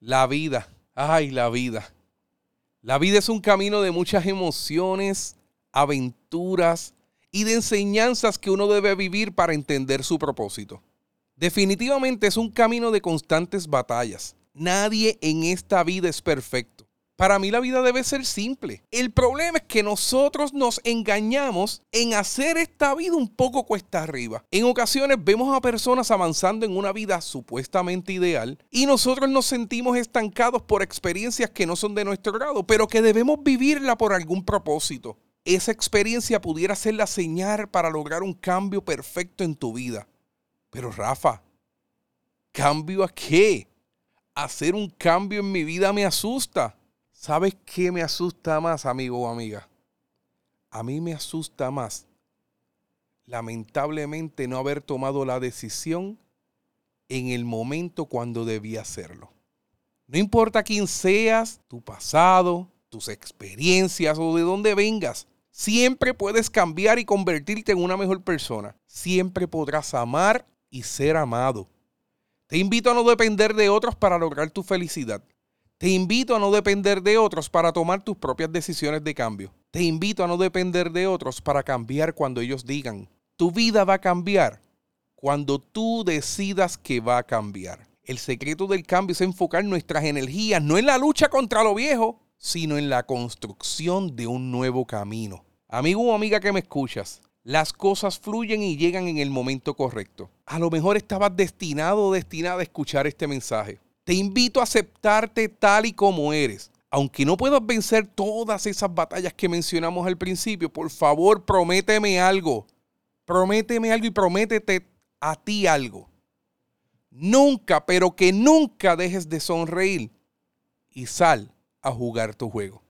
La vida, ay, la vida. La vida es un camino de muchas emociones, aventuras y de enseñanzas que uno debe vivir para entender su propósito. Definitivamente es un camino de constantes batallas. Nadie en esta vida es perfecto. Para mí la vida debe ser simple. El problema es que nosotros nos engañamos en hacer esta vida un poco cuesta arriba. En ocasiones vemos a personas avanzando en una vida supuestamente ideal y nosotros nos sentimos estancados por experiencias que no son de nuestro grado, pero que debemos vivirla por algún propósito. Esa experiencia pudiera ser la señal para lograr un cambio perfecto en tu vida. Pero Rafa, ¿cambio a qué? Hacer un cambio en mi vida me asusta. ¿Sabes qué me asusta más, amigo o amiga? A mí me asusta más, lamentablemente, no haber tomado la decisión en el momento cuando debía hacerlo. No importa quién seas, tu pasado, tus experiencias o de dónde vengas, siempre puedes cambiar y convertirte en una mejor persona. Siempre podrás amar y ser amado. Te invito a no depender de otros para lograr tu felicidad. Te invito a no depender de otros para tomar tus propias decisiones de cambio. Te invito a no depender de otros para cambiar cuando ellos digan. Tu vida va a cambiar cuando tú decidas que va a cambiar. El secreto del cambio es enfocar nuestras energías no en la lucha contra lo viejo, sino en la construcción de un nuevo camino. Amigo o amiga que me escuchas, las cosas fluyen y llegan en el momento correcto. A lo mejor estabas destinado o destinada a escuchar este mensaje. Te invito a aceptarte tal y como eres. Aunque no puedas vencer todas esas batallas que mencionamos al principio, por favor, prométeme algo. Prométeme algo y prométete a ti algo. Nunca, pero que nunca dejes de sonreír y sal a jugar tu juego.